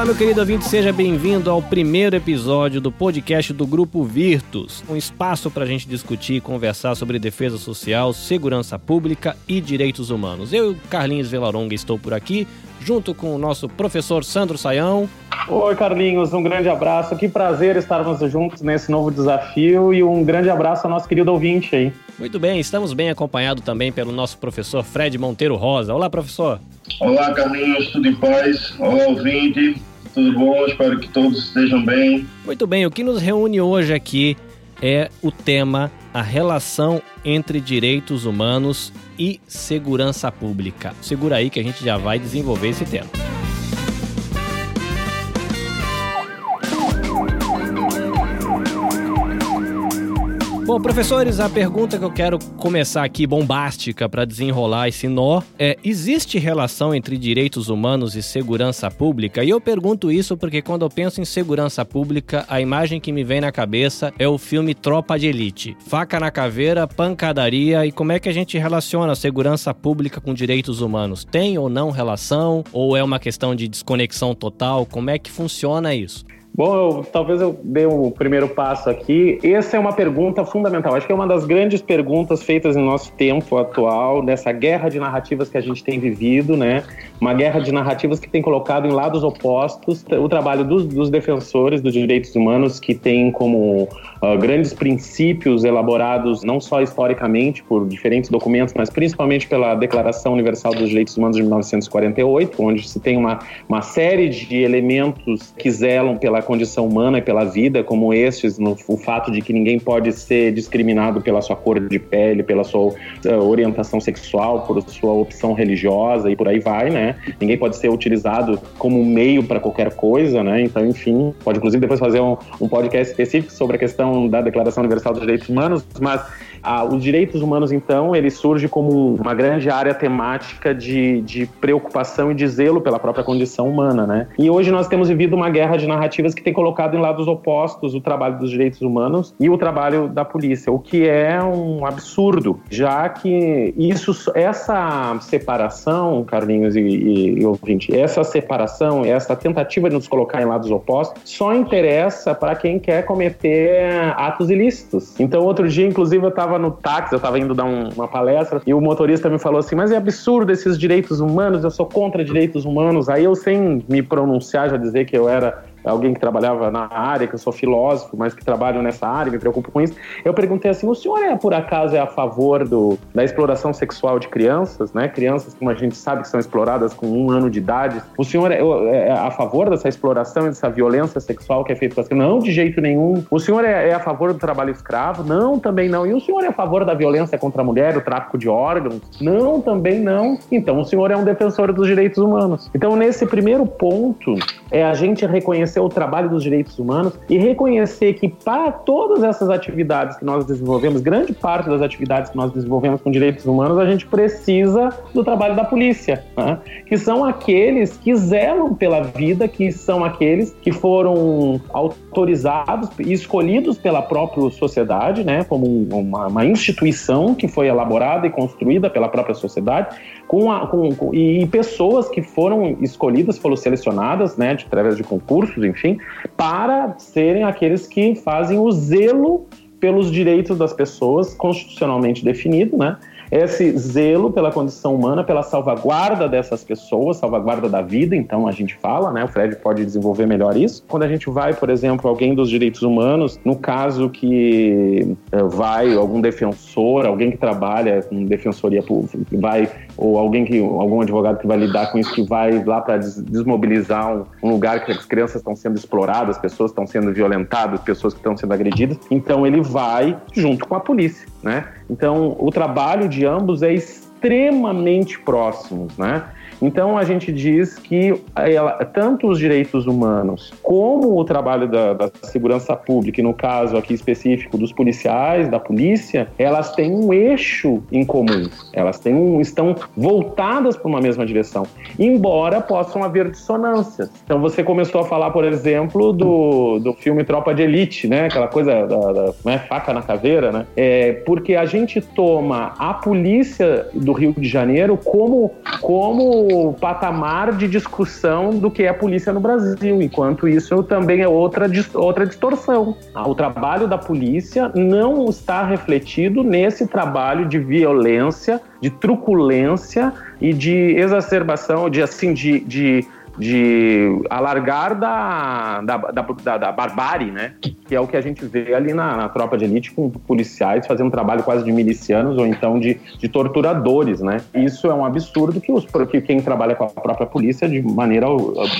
Olá, meu querido ouvinte, seja bem-vindo ao primeiro episódio do podcast do Grupo Virtus, um espaço para a gente discutir e conversar sobre defesa social, segurança pública e direitos humanos. Eu, Carlinhos Velaronga, estou por aqui, junto com o nosso professor Sandro Saião. Oi, Carlinhos, um grande abraço. Que prazer estarmos juntos nesse novo desafio e um grande abraço ao nosso querido ouvinte aí. Muito bem, estamos bem acompanhados também pelo nosso professor Fred Monteiro Rosa. Olá, professor. Olá, Carlinhos, tudo em paz? Olá, ouvinte, tudo bom? Espero que todos estejam bem. Muito bem, o que nos reúne hoje aqui é o tema a relação entre direitos humanos e segurança pública. Segura aí que a gente já vai desenvolver esse tema. Bom, professores, a pergunta que eu quero começar aqui, bombástica, para desenrolar esse nó, é: existe relação entre direitos humanos e segurança pública? E eu pergunto isso porque quando eu penso em segurança pública, a imagem que me vem na cabeça é o filme Tropa de Elite. Faca na caveira, pancadaria e como é que a gente relaciona segurança pública com direitos humanos? Tem ou não relação? Ou é uma questão de desconexão total? Como é que funciona isso? Bom, eu, talvez eu dê o um primeiro passo aqui. Essa é uma pergunta fundamental. Acho que é uma das grandes perguntas feitas no nosso tempo atual, nessa guerra de narrativas que a gente tem vivido, né? Uma guerra de narrativas que tem colocado em lados opostos o trabalho dos, dos defensores dos direitos humanos, que tem como uh, grandes princípios elaborados não só historicamente por diferentes documentos, mas principalmente pela Declaração Universal dos Direitos Humanos de 1948, onde se tem uma, uma série de elementos que zelam pela pela condição humana e pela vida, como estes, no, o fato de que ninguém pode ser discriminado pela sua cor de pele, pela sua uh, orientação sexual, por sua opção religiosa e por aí vai, né? Ninguém pode ser utilizado como meio para qualquer coisa, né? Então, enfim, pode inclusive depois fazer um, um podcast específico sobre a questão da Declaração Universal dos Direitos Humanos, mas ah, os direitos humanos, então, ele surge como uma grande área temática de, de preocupação e de zelo pela própria condição humana, né? E hoje nós temos vivido uma guerra de narrativas que tem colocado em lados opostos o trabalho dos direitos humanos e o trabalho da polícia, o que é um absurdo, já que isso, essa separação, Carlinhos e, e, e ouvinte, essa separação, essa tentativa de nos colocar em lados opostos, só interessa para quem quer cometer atos ilícitos. Então, outro dia, inclusive, eu estava tava no táxi, eu tava indo dar um, uma palestra, e o motorista me falou assim: Mas é absurdo esses direitos humanos, eu sou contra direitos humanos. Aí eu, sem me pronunciar, já dizer que eu era alguém que trabalhava na área, que eu sou filósofo, mas que trabalho nessa área, me preocupo com isso. Eu perguntei assim: o senhor é por acaso é a favor do, da exploração sexual de crianças, né? Crianças, como a gente sabe, que são exploradas com um ano de idade. O senhor é, é a favor dessa exploração e dessa violência sexual que é feita com as crianças? Não, de jeito nenhum. O senhor é, é, a favor do trabalho escravo? Não, também não. E o senhor é a favor da violência contra a mulher, o tráfico de órgãos? Não, também não. Então o senhor é um defensor dos direitos humanos. Então, nesse primeiro ponto, é a gente reconhecer reconhecer o trabalho dos direitos humanos e reconhecer que para todas essas atividades que nós desenvolvemos, grande parte das atividades que nós desenvolvemos com direitos humanos, a gente precisa do trabalho da polícia, né? que são aqueles que zelam pela vida, que são aqueles que foram autorizados e escolhidos pela própria sociedade, né? como uma, uma instituição que foi elaborada e construída pela própria sociedade, com, a, com, com e pessoas que foram escolhidas, foram selecionadas, né, de, através de concursos enfim, para serem aqueles que fazem o zelo pelos direitos das pessoas constitucionalmente definido, né? esse zelo pela condição humana, pela salvaguarda dessas pessoas, salvaguarda da vida, então a gente fala, né? O Fred pode desenvolver melhor isso. Quando a gente vai, por exemplo, alguém dos direitos humanos, no caso que eh, vai algum defensor, alguém que trabalha com defensoria pública, vai ou alguém que algum advogado que vai lidar com isso que vai lá para desmobilizar um, um, lugar que as crianças estão sendo exploradas, pessoas estão sendo violentadas, pessoas que estão sendo agredidas, então ele vai junto com a polícia, né? Então o trabalho de ambos é extremamente próximo, né? Então a gente diz que ela, tanto os direitos humanos como o trabalho da, da, segurança pública, e no caso aqui específico dos policiais, da polícia, elas têm um eixo em comum. Elas têm um, estão voltadas para uma mesma direção, embora possam haver dissonâncias. Então você começou a falar, por exemplo, do, do filme Tropa de Elite, né? Aquela coisa da, da né? faca na caveira, né? É, porque a gente toma a polícia do Rio de Janeiro como como patamar de discussão do que é a polícia no Brasil, enquanto isso também é outra, outra distorção. O trabalho da polícia não está refletido nesse trabalho de violência, de truculência e de exacerbação, de assim, de, de de alargar da, da, da, da, barbárie, né? Que é o que a gente vê ali na, na, tropa de elite com policiais fazendo um trabalho quase de milicianos ou então de, de torturadores, né? Isso é um absurdo que, os, que quem trabalha com a própria polícia de maneira,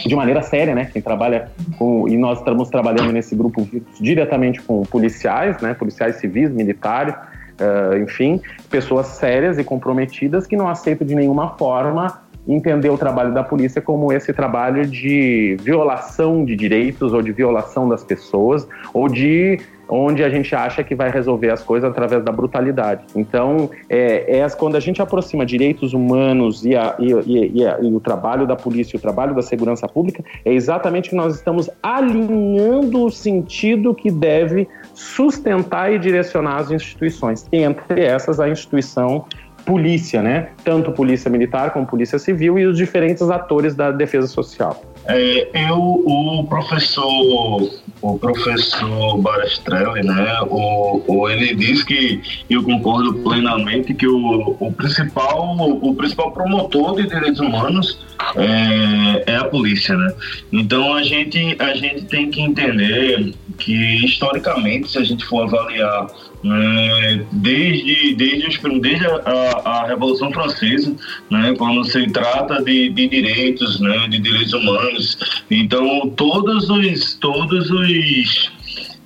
de maneira séria, né? Quem trabalha com... E nós estamos trabalhando nesse grupo diretamente com policiais, né? Policiais civis, militares, uh, enfim, pessoas sérias e comprometidas que não aceitam de nenhuma forma entender o trabalho da polícia como esse trabalho de violação de direitos ou de violação das pessoas ou de onde a gente acha que vai resolver as coisas através da brutalidade. Então, é, é quando a gente aproxima direitos humanos e, a, e, e, e, o trabalho da polícia, o trabalho da segurança pública, é exatamente que nós estamos alinhando o sentido que deve sustentar e direcionar as instituições. Entre essas, a instituição polícia, né? Tanto polícia militar como polícia civil e os diferentes atores da defesa social. É, eu, o professor, o professor Barastrelli, né, o, o, ele diz que eu concordo plenamente que o, o principal, o principal promotor de direitos humanos é, é, a polícia, né? Então a gente, a gente tem que entender que historicamente, se a gente for avaliar né, desde, desde, os, desde a, a, Revolução Francesa, né, quando se trata de, de direitos, né, de direitos humanos. Então, todos os, todos os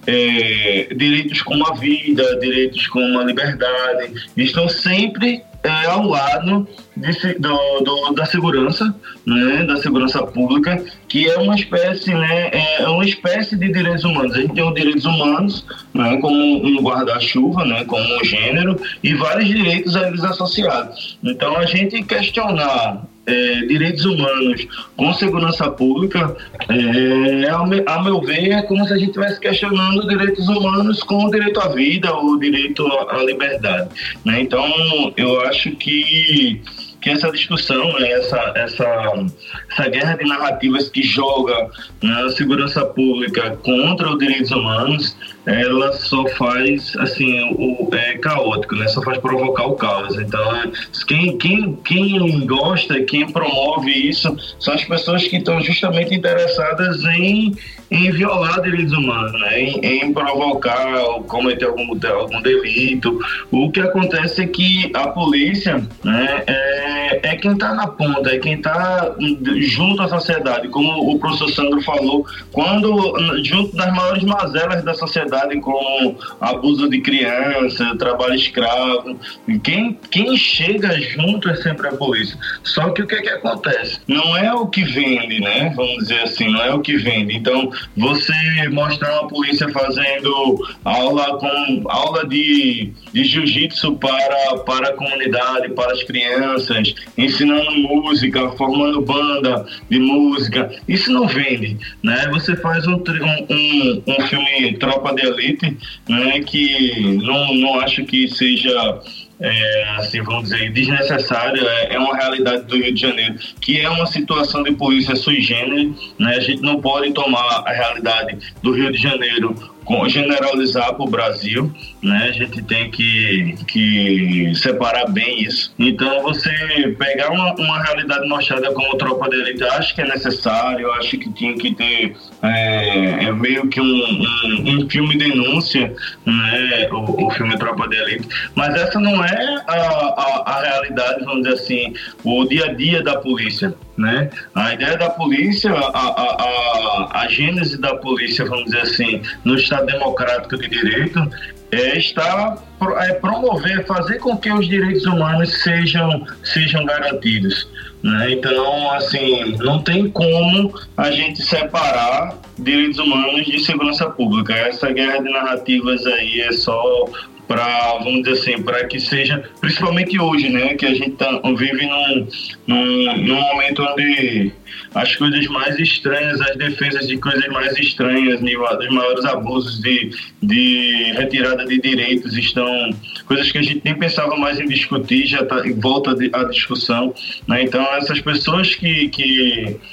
é, direitos como a vida, direitos como a liberdade, estão sempre é, ao lado do, do, da segurança, né, da segurança pública, que é uma espécie, né, é uma espécie de direitos humanos. A gente tem os direitos humanos, né, como um guarda-chuva, né, como um gênero, e vários direitos a eles associados. Então, a gente questionar é, direitos humanos com segurança pública, é, me, ao, meu ver, é como se a gente estivesse questionando direitos humanos com o direito à vida ou direito à liberdade. Né? Então, eu acho que que essa discussão, né, essa, essa, essa guerra de narrativas que joga né, a segurança pública contra os direitos humanos, ela só faz assim o é caótico, né? Só faz provocar o caos. Então, quem, quem, quem gosta, quem promove isso, são as pessoas que estão justamente interessadas em em violar direitos humanos, né? em, em provocar ou cometer algum, algum delito. O que acontece é que a polícia né, é, é quem está na ponta, é quem está junto à sociedade. Como o professor Sandro falou, quando junto das maiores mazelas da sociedade, como abuso de criança, trabalho escravo, quem, quem chega junto é sempre a polícia. Só que o que, é que acontece? Não é o que vende, né? Vamos dizer assim, não é o que vende. Então, você mostrar uma polícia fazendo aula com aula de, de jiu-jitsu para, para a comunidade, para as crianças, ensinando música, formando banda de música, isso não vende, né? Você faz um, um, um filme Tropa de Elite, né? Que não, não acho que seja é, assim, vamos dizer, desnecessário, é, é, uma realidade do Rio de Janeiro, que é uma situação de polícia sui generis, né? A gente não pode tomar a realidade do Rio de Janeiro generalizar para o Brasil, né? A gente tem que, que separar bem isso. Então, você pegar uma, uma realidade mostrada como Tropa de Elite, acho que é necessário, acho que tinha que ter é, é meio que um, um, um, filme denúncia, né? O, o, filme Tropa de Elite. Mas essa não é a, a, a realidade, vamos dizer assim, o dia a dia da polícia. Né? A ideia da polícia, a, a, a, a gênese da polícia, vamos dizer assim, no Estado Democrático de Direito, é estar é promover, fazer com que os direitos humanos sejam, sejam garantidos. Né? Então, assim, não tem como a gente separar direitos humanos de segurança pública. Essa guerra de narrativas aí é só para vamos dizer assim, para que seja, principalmente hoje, né, que a gente tá, vive num, num, num momento onde as coisas mais estranhas, as defesas de coisas mais estranhas, os maiores abusos de, de retirada de direitos estão coisas que a gente nem pensava mais em discutir, já em volta à discussão. Né? Então, essas pessoas que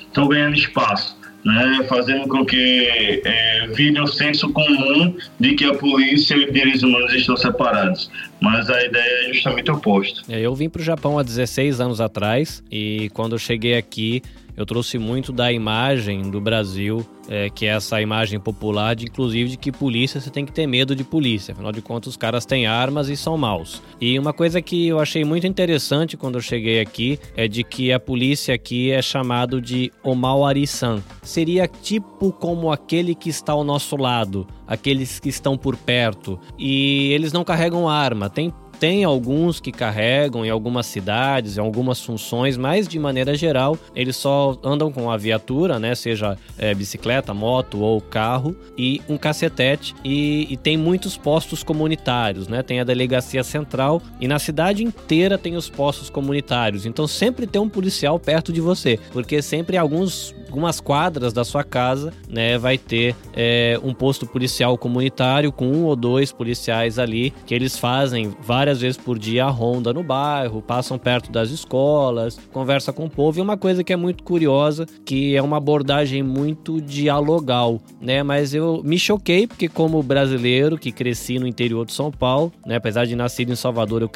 estão ganhando espaço né, fazendo com que é, vire um senso comum de que a polícia e os direitos humanos estão separados. Mas a ideia é justamente oposta. É, eu vim para o Japão há 16 anos atrás e quando eu cheguei aqui eu trouxe muito da imagem do Brasil, é, que é essa imagem popular, de inclusive de que polícia você tem que ter medo de polícia. Afinal de contas, os caras têm armas e são maus. E uma coisa que eu achei muito interessante quando eu cheguei aqui é de que a polícia aqui é chamado de Omawari-san. Seria tipo como aquele que está ao nosso lado, aqueles que estão por perto. E eles não carregam arma. Tem tem alguns que carregam em algumas cidades, em algumas funções, mas de maneira geral eles só andam com a viatura, né? Seja é, bicicleta, moto ou carro, e um cacetete. E, e, tem muitos postos comunitários, né? Tem a delegacia central e na cidade inteira tem os postos comunitários. Então sempre tem um policial perto de você, porque sempre alguns algumas quadras da sua casa, né, vai ter é, um posto policial comunitário com um ou dois policiais ali que eles fazem várias vezes por dia a ronda no bairro, passam perto das escolas, conversa com o povo e uma coisa que é muito curiosa, que é uma abordagem muito dialogal, né? Mas eu me choquei porque como brasileiro que cresci no interior de São Paulo, né, apesar de nascer em Salvador, eu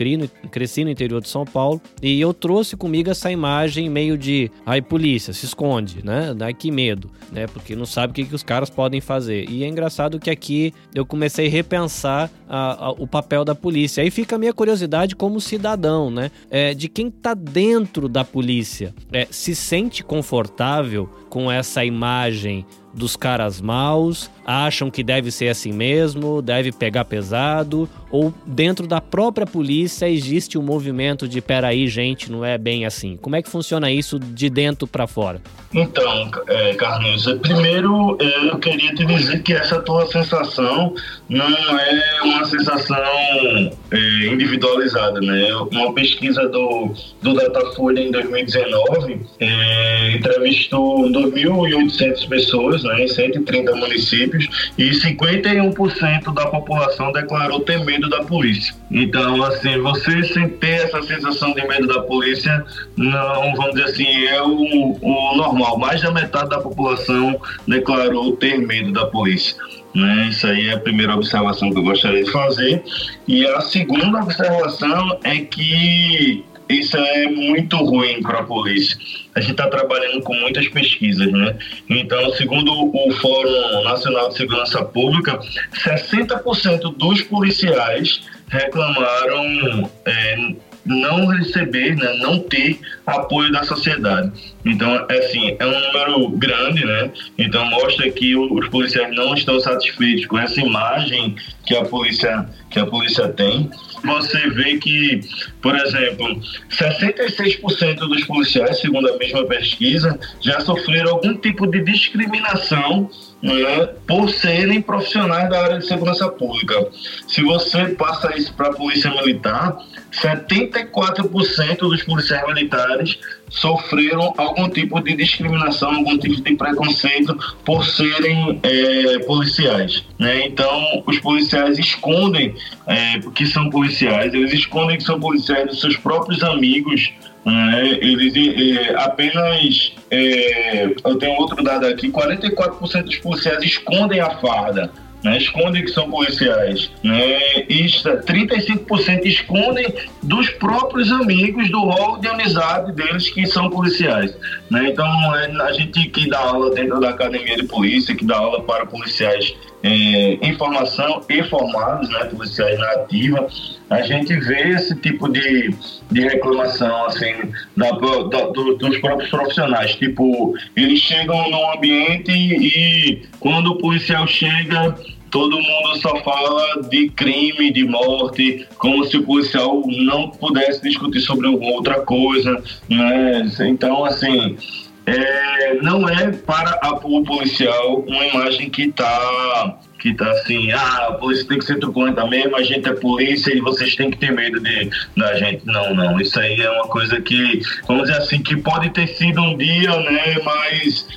cresci no interior de São Paulo e eu trouxe comigo essa imagem meio de, ai polícia, se esconde, né? Dá que medo, né? Porque não sabe o que, que os caras podem fazer. E é engraçado que aqui eu comecei a repensar a, a, o papel da polícia. Aí fica a minha curiosidade como cidadão, né? É, de quem tá dentro da polícia. É, se sente confortável com essa imagem dos caras maus, acham que deve ser assim mesmo, deve pegar pesado, ou dentro da própria polícia existe um movimento de peraí, gente, não é bem assim. Como é que funciona isso de dentro para fora? Então, é, primeiro é, eu queria te dizer que essa tua sensação não é uma sensação é, individualizada, né? Uma pesquisa do, do Datafolha em 2019 é, entrevistou 2.800 pessoas em 130 municípios e 51% da população declarou ter medo da polícia. Então, assim, você sem ter essa sensação de medo da polícia, não, vamos dizer assim, é o, o normal. Mais da metade da população declarou ter medo da polícia. Né? Isso aí é a primeira observação que eu gostaria de fazer. E a segunda observação é que isso é muito ruim para a polícia. A gente está trabalhando com muitas pesquisas, né? Então, segundo o Fórum Nacional de Segurança Pública, 60% dos policiais reclamaram é, não receber, né, não ter apoio da sociedade. Então, é assim, é um número grande, né? Então mostra que os policiais não estão satisfeitos com essa imagem que a polícia que a polícia tem. Você vê que, por exemplo, 66% dos policiais, segundo a mesma pesquisa, já sofreram algum tipo de discriminação né, por serem profissionais da área de segurança pública. Se você passa isso para a polícia militar, 74% dos policiais militares sofreram algum tipo de discriminação, algum tipo de preconceito por serem é, policiais. Né? Então, os policiais escondem é, que são policiais, eles escondem que são policiais dos seus próprios amigos. Né? Eles é, apenas. Eu tenho outro dado aqui: 44% dos policiais escondem a farda né, escondem que são policiais. Né, e 35% escondem dos próprios amigos do rol de amizade deles que são policiais. Né? Então, é, a gente que dá aula dentro da academia de polícia, que dá aula para policiais é, em formação e formados, né, policiais na ativa, a gente vê esse tipo de, de reclamação assim da, da, do, dos próprios profissionais. Tipo, eles chegam num ambiente e quando o policial chega todo mundo só fala de crime, de morte, como se o policial não pudesse discutir sobre outra coisa, né? Então, assim, é, não é para a, o policial uma imagem que está que tá assim, ah, a polícia tem que ser truculenta mesmo, a gente é polícia e vocês têm que ter medo de, da gente. Não, não, isso aí é uma coisa que, vamos dizer assim, que pode ter sido um dia, né, mas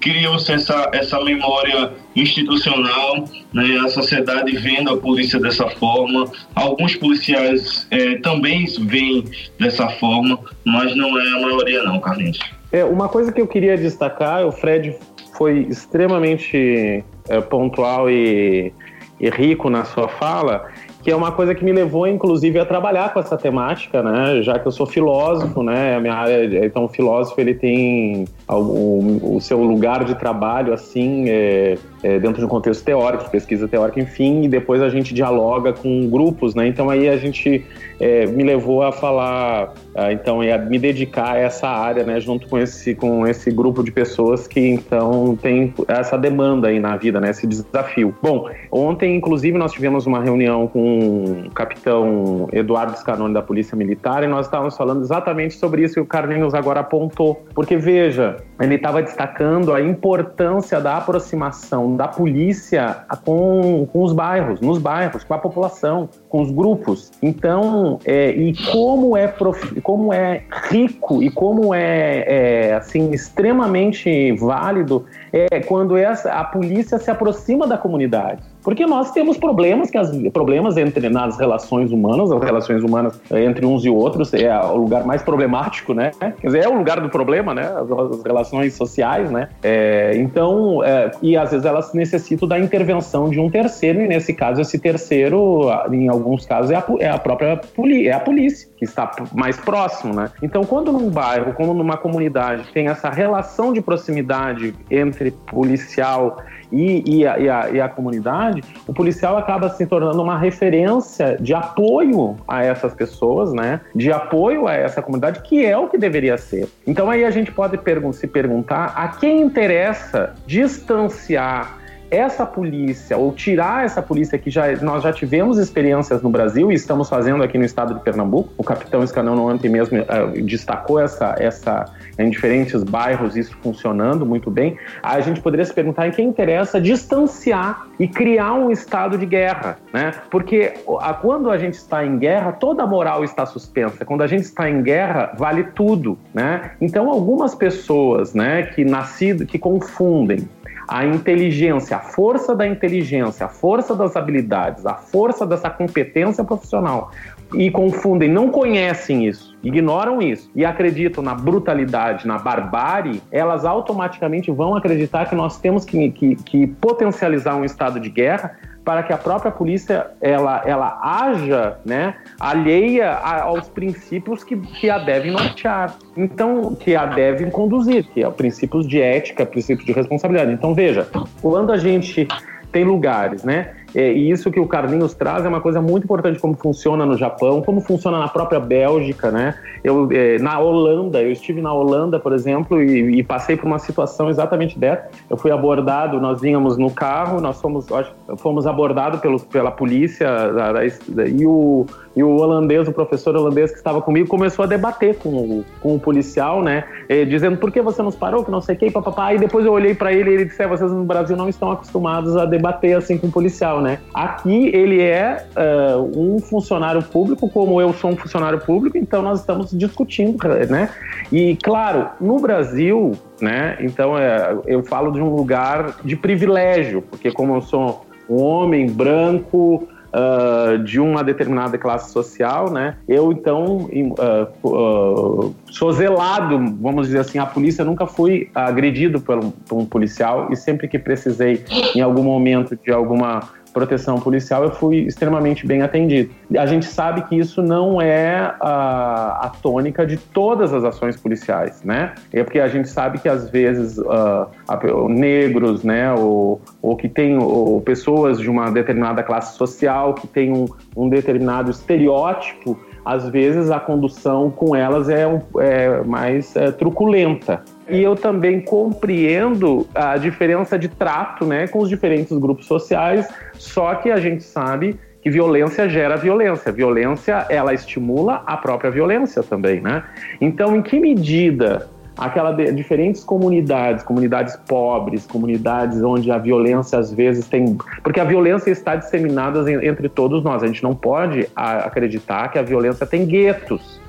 criou-se essa, essa memória institucional, né, a sociedade vendo a polícia dessa forma, alguns policiais é, também veem dessa forma, mas não é a maioria não, Carlinhos. É, uma coisa que eu queria destacar, o Fred foi extremamente é, pontual e, e rico na sua fala, que é uma coisa que me levou, inclusive, a trabalhar com essa temática, né? Já que eu sou filósofo, né? A minha área, então, o filósofo ele tem o, o seu lugar de trabalho, assim, é, é, dentro de um contexto teórico, pesquisa teórica, enfim, e depois a gente dialoga com grupos, né? Então aí a gente é, me levou a falar, a, então, a me dedicar a essa área, né? Junto com esse, com esse grupo de pessoas que então tem essa demanda aí na vida, né? Esse desafio. Bom, ontem, inclusive, nós tivemos uma reunião com o capitão Eduardo Scanoni da Polícia Militar e nós estávamos falando exatamente sobre isso que o Carlinhos agora apontou. Porque veja, ele estava destacando a importância da aproximação da polícia com, com os bairros, nos bairros, com a população, com os grupos. Então, é, e como é, prof, como é rico e como é, é assim extremamente válido é quando essa, a polícia se aproxima da comunidade. Porque nós temos problemas que as, problemas entre nas relações humanas, as relações humanas entre uns e outros é o lugar mais problemático, né? Quer dizer, é o lugar do problema, né? As, as relações sociais, né? É, então, é, e às vezes elas necessitam da intervenção de um terceiro, e nesse caso, esse terceiro, em alguns casos, é a, é a própria polícia, é a polícia, que está mais próximo, né? Então, quando num bairro, como numa comunidade, tem essa relação de proximidade entre policial e, e, a, e, a, e, a, comunidade, o policial acaba se tornando uma referência de apoio a essas pessoas, né? De apoio a essa comunidade, que é o que deveria ser. Então aí a gente pode pergun se perguntar a quem interessa distanciar essa polícia ou tirar essa polícia que já nós já tivemos experiências no Brasil e estamos fazendo aqui no estado de Pernambuco. O capitão Escanão ontem mesmo uh, destacou essa essa em diferentes bairros isso funcionando muito bem, a gente poderia se perguntar em quem interessa distanciar e criar um estado de guerra, né? Porque a, quando a gente está em guerra, toda a moral está suspensa. Quando a gente está em guerra, vale tudo, né? Então algumas pessoas, né, que nascido, que confundem a inteligência, a força da inteligência, a força das habilidades, a força dessa competência profissional e confundem, não conhecem isso, ignoram isso e acreditam na brutalidade, na barbárie, elas automaticamente vão acreditar que nós temos que, que, que potencializar um estado de guerra para que a própria polícia ela, ela haja né, alheia aos princípios que, que a devem nortear. Então, que a devem conduzir, que é princípios de ética, princípios de responsabilidade. Então, veja, quando a gente tem lugares, né? É, e isso que o Carlinhos traz é uma coisa muito importante, como funciona no Japão, como funciona na própria Bélgica, né? Eu, é, na Holanda, eu estive na Holanda, por exemplo, e, e, passei por uma situação exatamente dessa. Eu fui abordado, nós vínhamos no carro, nós fomos, fomos abordados pela polícia da, da, e o e o holandês, o professor holandês que estava comigo, começou a debater com o, com o policial, né? Eh, dizendo por que você nos parou, que não sei o que, papapá. E depois eu olhei para ele e ele disse: é, vocês no Brasil não estão acostumados a debater assim com o policial, né? Aqui ele é uh, um funcionário público, como eu sou um funcionário público, então nós estamos discutindo, né? E claro, no Brasil, né? Então é, eu falo de um lugar de privilégio, porque como eu sou um homem branco, uh, de uma determinada classe social, né? Eu então uh, uh, sou zelado, vamos dizer assim, a polícia nunca fui agredido por um, por um policial e sempre que precisei em algum momento de alguma proteção policial, eu fui extremamente bem atendido. A gente sabe que isso não é a, a tônica de todas as ações policiais, né? É porque a gente sabe que às vezes uh, negros, né, ou, ou que tem ou pessoas de uma determinada classe social que tem um, um determinado estereótipo às vezes a condução com elas é, é mais é, truculenta. E eu também compreendo a diferença de trato né, com os diferentes grupos sociais, só que a gente sabe que violência gera violência. Violência, ela estimula a própria violência também, né? Então, em que medida aquela de, diferentes comunidades, comunidades pobres, comunidades onde a violência às vezes tem, porque a violência está disseminada entre todos nós. A gente não pode acreditar que a violência tem guetos.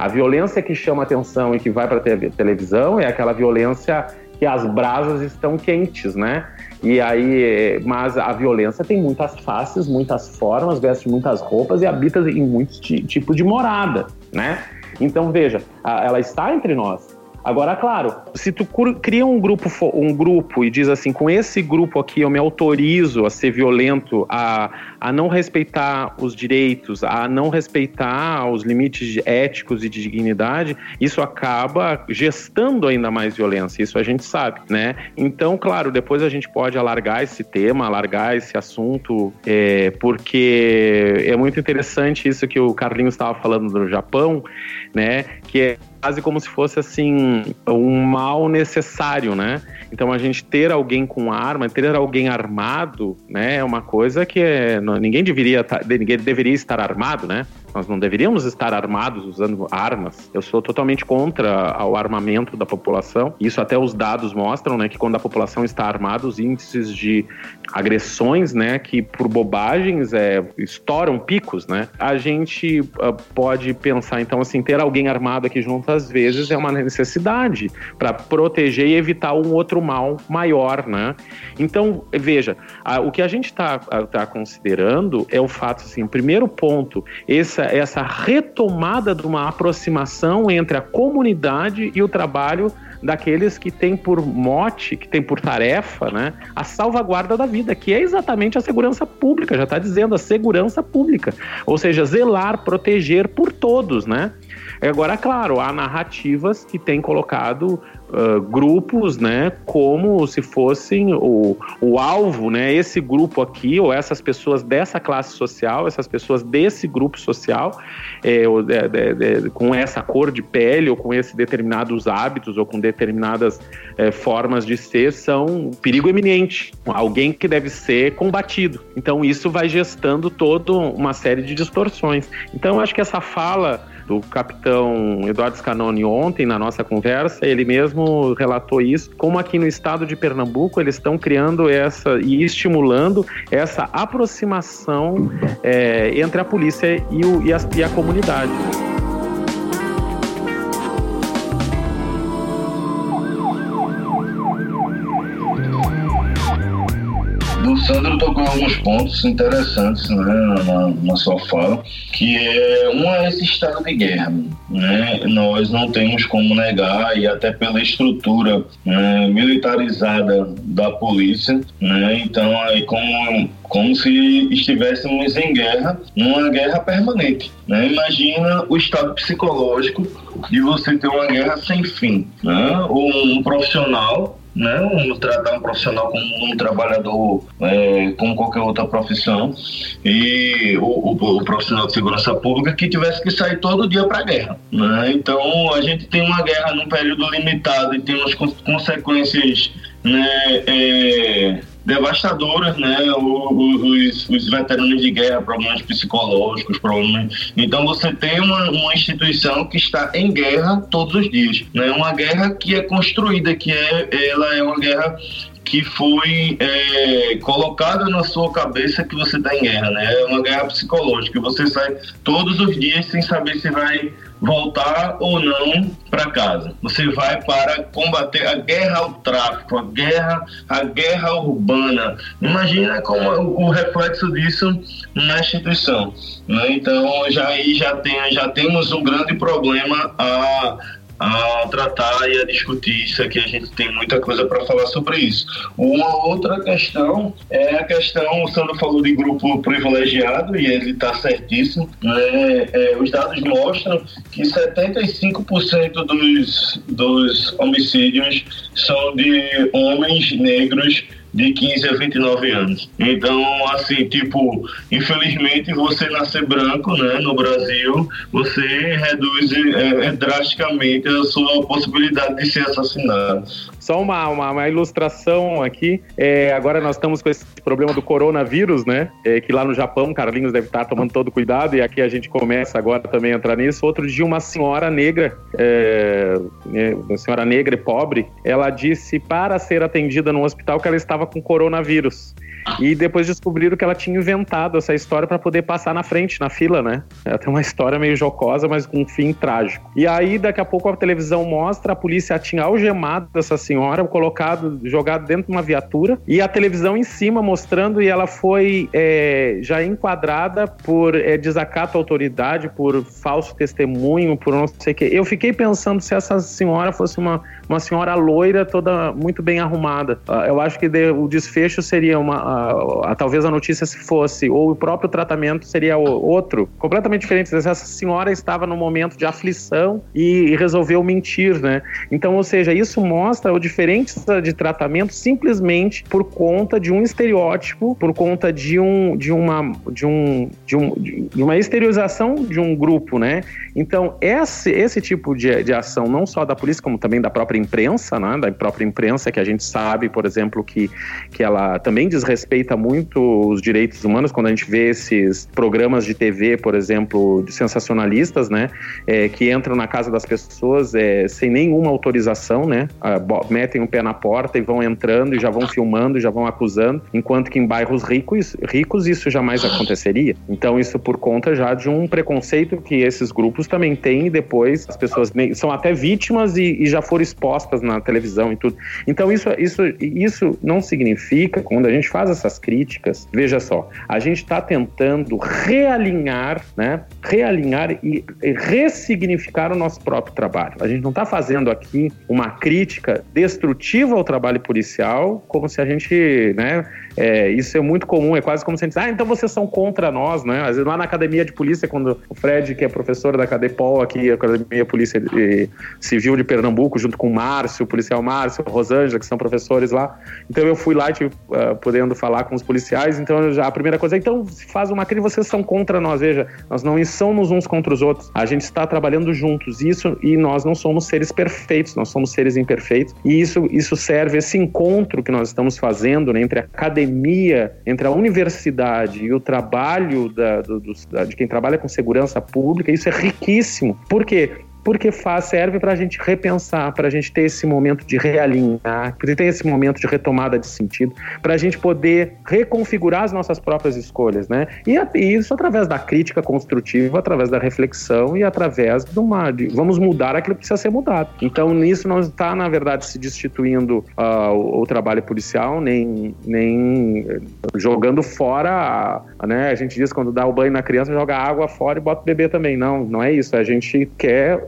A violência que chama atenção e que vai para a televisão é aquela violência que as brasas estão quentes, né? E aí, mas a violência tem muitas faces, muitas formas, veste muitas roupas e habita em muitos tipos de morada, né? Então veja, ela está entre nós. Agora, claro, se tu cria um grupo, um grupo e diz assim, com esse grupo aqui eu me autorizo a ser violento, a, a não respeitar os direitos, a não respeitar os limites éticos e de dignidade, isso acaba gestando ainda mais violência, isso a gente sabe, né? Então, claro, depois a gente pode alargar esse tema, alargar esse assunto, é, porque é muito interessante isso que o Carlinhos estava falando do Japão, né? Que é quase como se fosse assim um mal necessário, né? Então a gente ter alguém com arma, ter alguém armado, né, é uma coisa que é, ninguém deveria ninguém deveria estar armado, né? Nós não deveríamos estar armados usando armas. Eu sou totalmente contra o armamento da população. Isso até os dados mostram, né, que quando a população está armada, os índices de agressões, né, que por bobagens é, estouram picos, né? A gente uh, pode pensar então assim, ter alguém armado aqui junto às vezes é uma necessidade para proteger e evitar um outro mal maior, né? Então, veja, a, o que a gente está tá considerando é o fato assim, primeiro ponto, essa essa retomada de uma aproximação entre a comunidade e o trabalho daqueles que têm por mote, que têm por tarefa, né, a salvaguarda da vida, que é exatamente a segurança pública, já está dizendo, a segurança pública. Ou seja, zelar, proteger por todos, né? Agora, claro, há narrativas que têm colocado uh, grupos, né, como se fossem o, o alvo, né, esse grupo aqui, ou essas pessoas dessa classe social, essas pessoas desse grupo social, é, ou de, de, de, com essa cor de pele, ou com esses determinados hábitos, ou com determinadas é, formas de ser, são perigo eminente, alguém que deve ser combatido. Então, isso vai gestando toda uma série de distorções. Então, acho que essa fala do capitão Eduardo Scanoni ontem na nossa conversa, ele mesmo relatou isso, como aqui no estado de Pernambuco eles estão criando essa e estimulando essa aproximação é, entre a polícia e, o, e, a, e a comunidade. Sandro tocou alguns pontos interessantes né, na, na, sua fala, que é um é esse estado de guerra. Né? Nós não temos como negar, e até pela estrutura né, militarizada da polícia, né? então é como, como se estivéssemos em guerra, numa guerra permanente. Né? Imagina o estado psicológico de você ter uma guerra sem fim. Né? Um profissional né? Um, tratar um profissional como um trabalhador, é, como qualquer outra profissão, e o, o, o, profissional de segurança pública que tivesse que sair todo dia para a guerra. Né? Então, a gente tem uma guerra num período limitado e tem umas consequências né, é, devastadoras, né? Os, os, veteranos de guerra, problemas psicológicos, problemas. Então você tem uma, uma instituição que está em guerra todos os dias, né? Uma guerra que é construída, que é ela é uma guerra que foi é, colocada na sua cabeça que você está em guerra, né? É uma guerra psicológica. Você sai todos os dias sem saber se vai voltar ou não para casa. Você vai para combater a guerra ao tráfico, a guerra, a guerra urbana. Imagina como o, o reflexo disso na instituição. Né? Então já aí já tem, já temos um grande problema a a tratar e a discutir isso aqui. A gente tem muita coisa para falar sobre isso. Uma outra questão é a questão, o Sandro falou de grupo privilegiado e ele está certíssimo. Né? É, os dados mostram que 75% dos, dos homicídios são de homens negros de 15 a 29 anos. Então, assim, tipo, infelizmente você nascer branco, né, no Brasil, você reduz é, drasticamente a sua possibilidade de ser assassinado. Só uma, uma, uma ilustração aqui. É, agora nós estamos com esse problema do coronavírus, né? É, que lá no Japão, Carlinhos deve estar tomando todo cuidado, e aqui a gente começa agora também a entrar nisso. Outro dia, uma senhora negra, é, é uma senhora negra e pobre, ela disse para ser atendida no hospital que ela estava com coronavírus. E depois descobriram que ela tinha inventado essa história para poder passar na frente, na fila, né? Ela tem uma história meio jocosa, mas com um fim trágico. E aí, daqui a pouco, a televisão mostra a polícia tinha algemado essa senhora, colocado, jogado dentro de uma viatura, e a televisão em cima mostrando, e ela foi é, já enquadrada por é, desacato à autoridade, por falso testemunho, por não sei o quê. Eu fiquei pensando se essa senhora fosse uma, uma senhora loira, toda muito bem arrumada. Ah, eu acho que de, o desfecho seria uma a, a, talvez a notícia se fosse, ou o próprio tratamento seria outro, completamente diferente. Essa senhora estava num momento de aflição e, e resolveu mentir, né? Então, ou seja, isso mostra o diferente de tratamento simplesmente por conta de um estereótipo, por conta de um de uma de um de, um, de uma exteriorização de um grupo, né? Então, esse, esse tipo de, de ação, não só da polícia, como também da própria imprensa, né? Da própria imprensa, que a gente sabe, por exemplo, que, que ela também desrespeita respeita muito os direitos humanos, quando a gente vê esses programas de TV, por exemplo, de sensacionalistas, né, é, que entram na casa das pessoas é, sem nenhuma autorização, né, metem o um pé na porta e vão entrando e já vão filmando, já vão acusando, enquanto que em bairros ricos, ricos isso jamais aconteceria. Então isso por conta já de um preconceito que esses grupos também têm e depois as pessoas são até vítimas e, e já foram expostas na televisão e tudo. Então isso, isso, isso não significa, quando a gente faz essas críticas, veja só, a gente está tentando realinhar, né? Realinhar e ressignificar o nosso próprio trabalho. A gente não está fazendo aqui uma crítica destrutiva ao trabalho policial, como se a gente, né? É, isso é muito comum, é quase como se a gente ah, então vocês são contra nós, né? Às vezes lá na academia de polícia, quando o Fred, que é professor da Cadepol aqui, a Academia Polícia Civil de Pernambuco, junto com o Márcio, o policial Márcio, Rosângela, que são professores lá. Então eu fui lá, tive, uh, podendo falar com os policiais, então já a primeira coisa é, então se faz uma crise, vocês são contra nós, veja, nós não somos uns contra os outros, a gente está trabalhando juntos, isso, e nós não somos seres perfeitos, nós somos seres imperfeitos, e isso, isso serve, esse encontro que nós estamos fazendo né, entre a academia, entre a universidade e o trabalho da, do, do, da, de quem trabalha com segurança pública, isso é riquíssimo, por quê? Porque faz, serve para a gente repensar, para a gente ter esse momento de realinhar, para ter esse momento de retomada de sentido, para a gente poder reconfigurar as nossas próprias escolhas, né? E, isso através da crítica construtiva, através da reflexão e através de uma. Vamos mudar aquilo que precisa ser mudado. Então, nisso não está, na verdade, se destituindo uh, o, o, trabalho policial, nem, nem jogando fora, né? A gente diz quando dá o banho na criança, joga água fora e bota o bebê também. Não, não é isso. A gente quer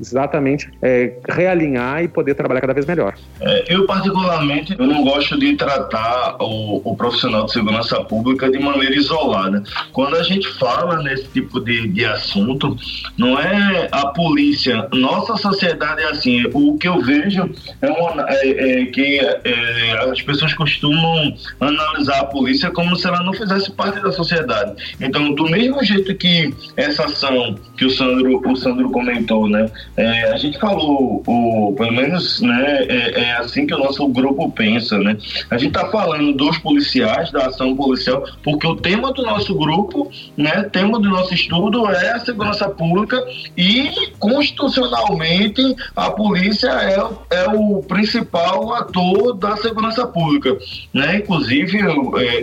exatamente é, realinhar e poder trabalhar cada vez melhor. É, eu, particularmente, eu não gosto de tratar o, o, profissional de segurança pública de maneira isolada. Quando a gente fala nesse tipo de, de assunto, não é a polícia, nossa sociedade é assim. O que eu vejo é, uma, é, é que é, as pessoas costumam analisar a polícia como se ela não fizesse parte da sociedade. Então, do mesmo jeito que essa ação que o Sandro, o Sandro comentou, né? É, a gente falou, o, pelo menos, né, é, é, assim que o nosso grupo pensa, né? A gente está falando dos policiais, da ação policial, porque o tema do nosso grupo, né, tema do nosso estudo é a segurança pública e constitucionalmente a polícia é, é o principal ator da segurança pública, né? Inclusive,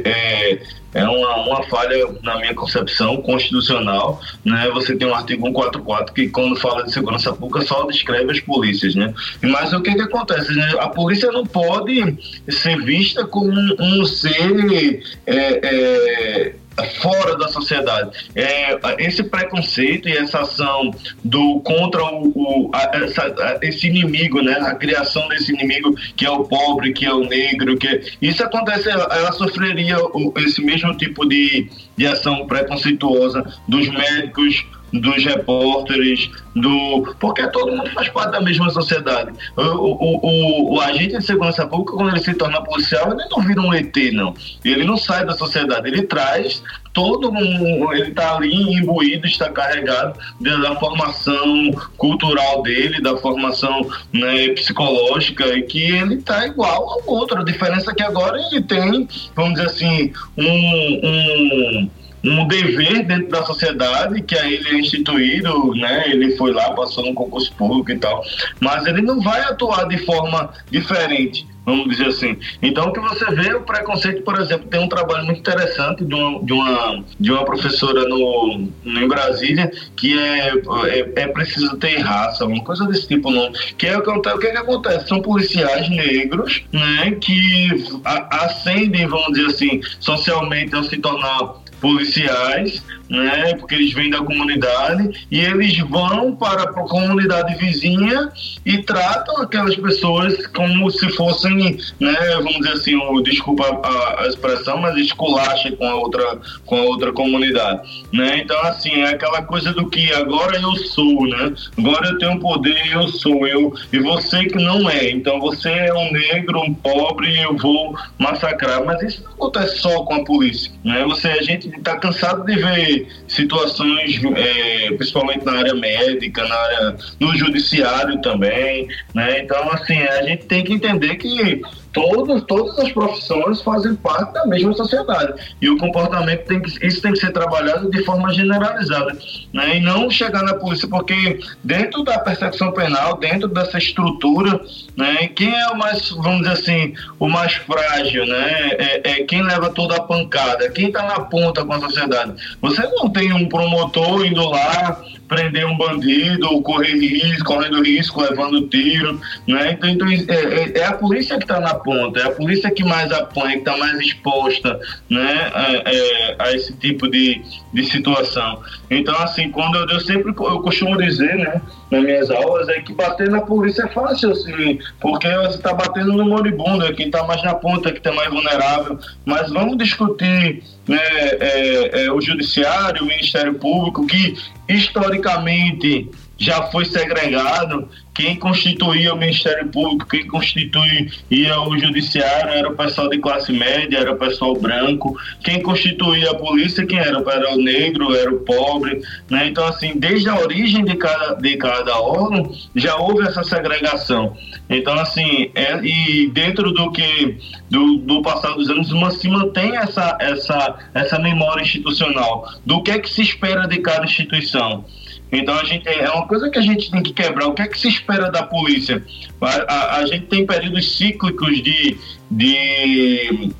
é, é uma, uma falha, na minha concepção, constitucional. Né? Você tem o um artigo 144 que, quando fala de segurança pública, só descreve as polícias. Né? Mas o que, que acontece? Né? A polícia não pode ser vista como um, um ser. É, é, fora da sociedade. É, esse preconceito e essa ação do contra o, o a, essa, a, esse inimigo, né? A criação desse inimigo que é o pobre, que é o negro, que é, isso acontece, ela, sofreria esse mesmo tipo de, de ação preconceituosa dos médicos dos repórteres, do. Porque todo mundo faz parte da mesma sociedade. O, o, o, o, agente de segurança pública, quando ele se torna policial, ele não vira um ET, não. Ele não sai da sociedade, ele traz todo mundo, ele está ali imbuído, está carregado da formação cultural dele, da formação né, psicológica, e que ele está igual ao outro. A diferença é que agora ele tem, vamos dizer assim, um, um um dever dentro da sociedade que aí ele é instituído, né? Ele foi lá, passou no concurso público e tal, mas ele não vai atuar de forma diferente, vamos dizer assim. Então o que você vê o preconceito, por exemplo, tem um trabalho muito interessante de uma de uma, de uma professora no, no em Brasília que é, é, é preciso ter raça, uma coisa desse tipo não, que é o que, o que, é que acontece, são policiais negros, né? Que ascendem, vamos dizer assim, socialmente ao se tornar policiais, né? Porque eles vêm da comunidade e eles vão para a comunidade vizinha e tratam aquelas pessoas como se fossem, né? Vamos dizer assim, o, desculpa a, a expressão, mas esculacha com a outra com a outra comunidade, né? Então assim é aquela coisa do que agora eu sou, né? Agora eu tenho poder, eu sou eu e você que não é. Então você é um negro, um pobre, eu vou massacrar. Mas isso não acontece só com a polícia, né? Você a gente está cansado de ver situações, é, principalmente na área médica, na área, no judiciário também, né? Então, assim, a gente tem que entender que todas, todas as profissões fazem parte da mesma sociedade. E o comportamento tem que, isso tem que ser trabalhado de forma generalizada, né? E não chegar na polícia, porque dentro da percepção penal, dentro dessa estrutura, né? Quem é o mais, vamos dizer assim, o mais frágil, né? É, é quem leva toda a pancada, quem está na ponta com a sociedade. Você não tem um promotor indo lá prender um bandido, correr risco, correndo risco, levando tiro, né? Então, então é, é, é, a polícia que está na ponta, é a polícia que mais apanha, que está mais exposta, né? A, é, a, esse tipo de, de situação. Então, assim, quando eu, eu sempre eu costumo dizer, né? Nas minhas aulas é que bater na polícia é fácil, assim, porque você está batendo no moribundo, é quem está mais na ponta, que está mais vulnerável. Mas vamos discutir né, é, é, o judiciário, o Ministério Público, que historicamente já foi segregado. Quem constituía o Ministério Público, quem constituía o Judiciário era o pessoal de classe média, era o pessoal branco. Quem constituía a polícia, quem era? Era o negro, era o pobre. Né? Então, assim, desde a origem de cada, de cada órgão, já houve essa segregação. Então, assim, é, e dentro do que do, do passado dos anos, se mantém essa, essa, essa memória institucional do que é que se espera de cada instituição. Então a gente é uma coisa que a gente tem que quebrar. O que é que se espera da polícia? A, a, a gente tem períodos cíclicos de, de,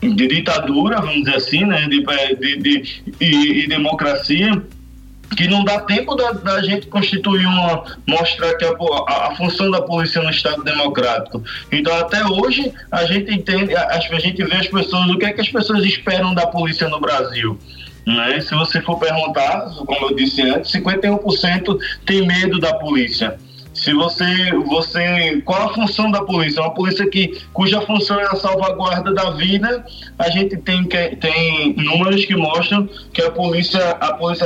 de, ditadura, vamos dizer assim, né? de, de, de e, e democracia que não dá tempo da, da, gente constituir uma mostrar que a, a, a, função da polícia no Estado democrático. Então até hoje a gente entende, a, a gente vê as pessoas o que é que as pessoas esperam da polícia no Brasil. Né? Se você for perguntar, como eu disse antes, 51% tem medo da polícia. Se você, você, qual a função da polícia? Uma polícia que cuja função é a salvaguarda da vida. A gente tem tem números que mostram que a polícia, a polícia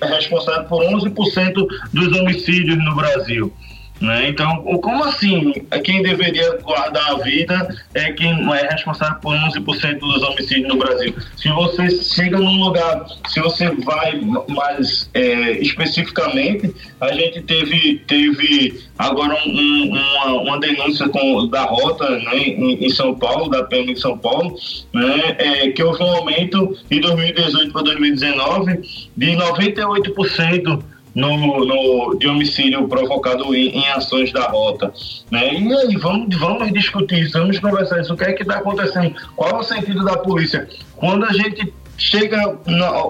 é responsável por 11% dos homicídios no Brasil. Né? Então, como assim? É quem deveria guardar a vida é quem é responsável por 11% dos homicídios no Brasil. Se você chega num lugar, se você vai mais é, especificamente, a gente teve, teve agora um, uma, uma, denúncia com, da rota né, em, em, São Paulo, da PM em São Paulo, né, é, que houve um aumento em 2018 para 2019 de 98% no, no, de homicídio provocado em, em, ações da rota. Né? E aí, vamos, vamos discutir isso, vamos conversar isso. O que é que está acontecendo? Qual é o sentido da polícia? Quando a gente chega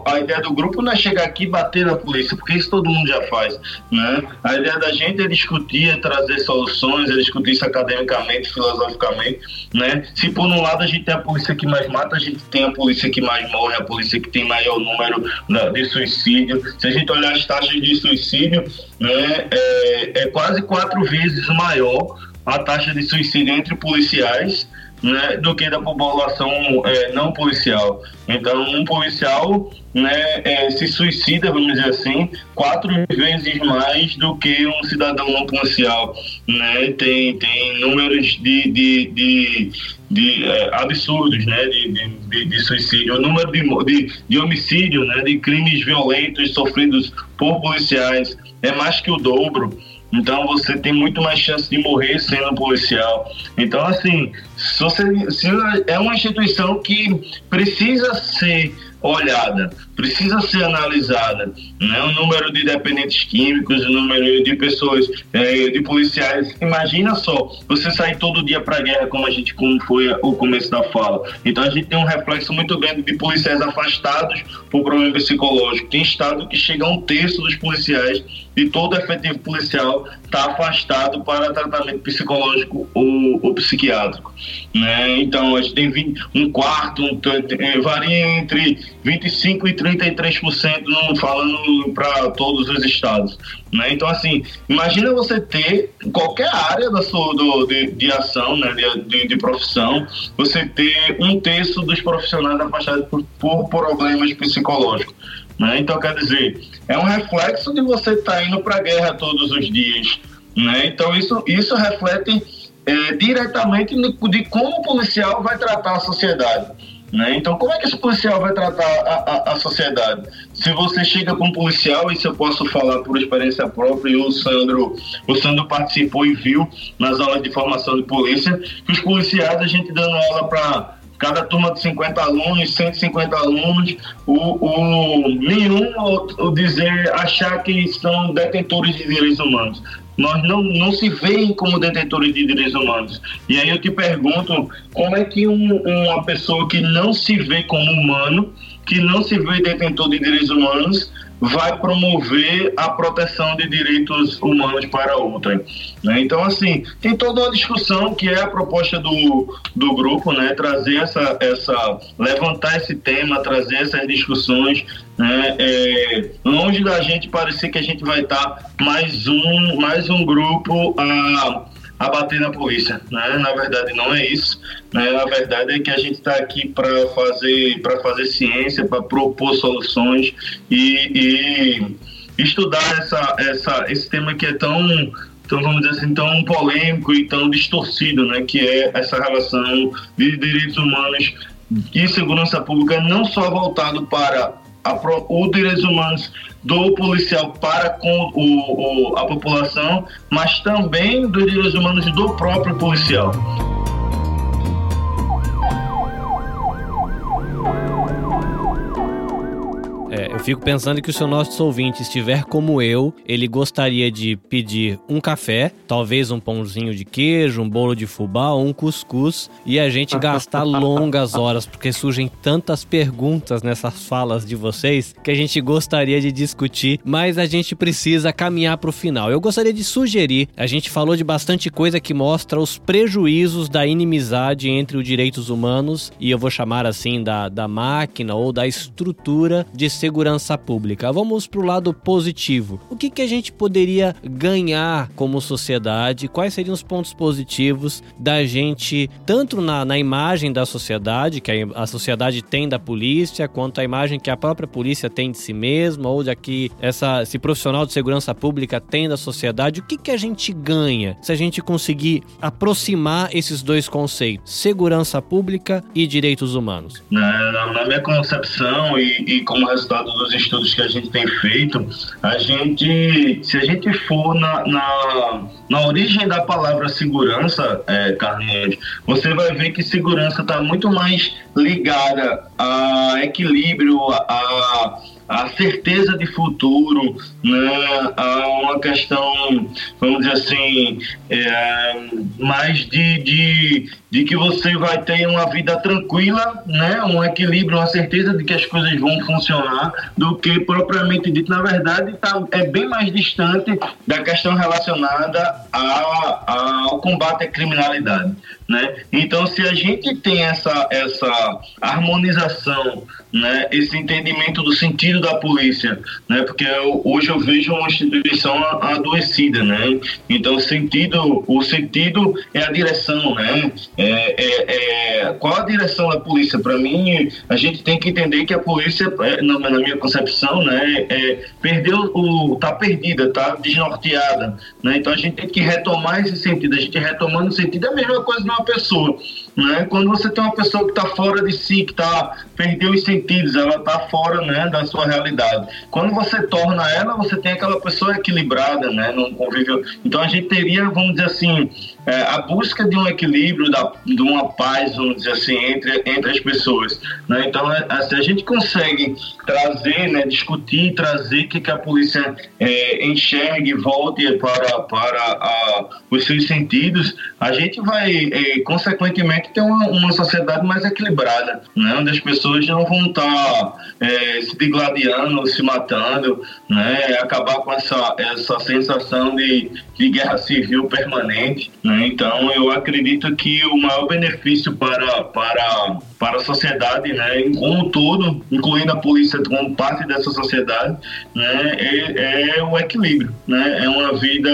a ideia do grupo não é chegar aqui e bater na polícia, porque isso todo mundo já faz, né? A ideia da gente é discutir, é trazer soluções, é discutir isso academicamente, filosoficamente, né? Se por um lado a gente tem a polícia que mais mata, a gente tem a polícia que mais morre, a polícia que tem maior número de suicídio. Se a gente olhar as taxas de suicídio, né, é, é quase quatro vezes maior a taxa de suicídio entre policiais né, do que da população é, não policial. Então, um policial né, é, se suicida, vamos dizer assim, quatro vezes mais do que um cidadão não policial. Né? Tem, tem números de, de, de, de é, absurdos né? De, de, de, suicídio. O número de, de, de homicídio, né? de crimes violentos sofridos por policiais é mais que o dobro. Então você tem muito mais chance de morrer sendo policial. Então, assim, se, você, se é uma instituição que precisa ser olhada, precisa ser analisada. Né? O número de dependentes químicos, o número de pessoas, é, de policiais. Imagina só, você sair todo dia para a guerra, como a gente como foi o começo da fala. Então a gente tem um reflexo muito grande de policiais afastados por problema psicológico. Tem estado que chega a um terço dos policiais e todo efetivo policial está afastado para tratamento psicológico ou, ou psiquiátrico. Né? Então, a gente tem 20, um quarto, um, é, varia entre 25% e 33%, não falando para todos os estados. Né? Então, assim, imagina você ter qualquer área da sua, do, de, de ação, né? de, de, de, profissão, você ter um terço dos profissionais afastados por, por problemas psicológicos. Né? Então, quer dizer, é um reflexo de você estar tá indo para a guerra todos os dias. Né? Então, isso, isso reflete é, diretamente de como o policial vai tratar a sociedade. Né? Então, como é que esse policial vai tratar a, a, a, sociedade? Se você chega com um policial, isso eu posso falar por experiência própria, e o Sandro, o Sandro participou e viu nas aulas de formação de polícia, que os policiais, a gente dando aula para cada turma de 50 alunos, 150 alunos, o, o nenhum o, dizer, achar que são detentores de direitos humanos nós não, não se veem como detentores de direitos humanos. E aí eu te pergunto, como é que um, uma pessoa que não se vê como humano, que não se vê detentor de direitos humanos, vai promover a proteção de direitos humanos para outrem. Né? Então, assim, tem toda uma discussão que é a proposta do, do grupo, né? trazer essa, essa, levantar esse tema, trazer essas discussões, né? É, longe da gente parecer que a gente vai estar mais um, mais um grupo a a bater na polícia, né? Na verdade não é isso, né? Na verdade é que a gente está aqui para fazer fazer ciência, para propor soluções e, e, estudar essa, essa esse tema que é tão então vamos dizer assim tão polêmico e tão distorcido, né? Que é essa relação de direitos humanos e segurança pública não só voltado para a, os direitos humanos do policial para com o, o, a população, mas também dos direitos humanos do próprio policial. Eu fico pensando que se o nosso ouvinte estiver como eu, ele gostaria de pedir um café, talvez um pãozinho de queijo, um bolo de fubá ou um cuscuz e a gente gastar longas horas, porque surgem tantas perguntas nessas falas de vocês que a gente gostaria de discutir, mas a gente precisa caminhar para o final. Eu gostaria de sugerir, a gente falou de bastante coisa que mostra os prejuízos da inimizade entre os direitos humanos e eu vou chamar assim da, da máquina ou da estrutura de segurança segurança pública. Vamos para o lado positivo. O que, que a gente poderia ganhar como sociedade? Quais seriam os pontos positivos da gente, tanto na, na imagem da sociedade, que a, a sociedade tem da polícia, quanto a imagem que a própria polícia tem de si mesma, ou de que essa, esse profissional de segurança pública tem da sociedade? O que, que a gente ganha se a gente conseguir aproximar esses dois conceitos, segurança pública e direitos humanos? Na, na minha concepção e, e como resultado dos estudos que a gente tem feito, a gente, se a gente for na, na, na origem da palavra segurança, é, Carlinhos, você vai ver que segurança está muito mais ligada a equilíbrio, a a certeza de futuro, né, a uma questão, vamos dizer assim, é, mais de, de, de que você vai ter uma vida tranquila, né, um equilíbrio, uma certeza de que as coisas vão funcionar, do que propriamente dito. Na verdade, tá, é bem mais distante da questão relacionada a, a, ao combate à criminalidade. Né? Então, se a gente tem essa, essa harmonização, né, esse entendimento do sentido da polícia, né, porque eu, hoje eu vejo uma instituição adoecida, né? Então, o sentido, o sentido é a direção, né? É, é, é qual a direção da polícia? Para mim, a gente tem que entender que a polícia, é, na, na minha concepção, né, é, perdeu o, tá perdida, tá desnorteada, né? Então, a gente tem que retomar esse sentido. A gente retomando o sentido é a mesma coisa de uma pessoa. Né? Quando você tem uma pessoa que está fora de si, que tá, perdeu os sentidos, ela está fora né, da sua realidade. Quando você torna ela, você tem aquela pessoa equilibrada, né, num convívio. Então a gente teria, vamos dizer assim, é, a busca de um equilíbrio, da, de uma paz, vamos dizer assim, entre, entre as pessoas. Né? Então, é, se a gente consegue trazer, né, discutir, trazer que, que a polícia é, enxergue, volte para, para a, os seus sentidos, a gente vai, é, consequentemente, ter uma, uma sociedade mais equilibrada, né? onde as pessoas não vão estar tá, é, se digladiando, se matando, né? acabar com essa, essa sensação de, de guerra civil permanente. Né? Então, eu acredito que o maior benefício para, para, para a sociedade, né, como um todo, incluindo a polícia como parte dessa sociedade, né, é, é o equilíbrio. Né? É uma vida,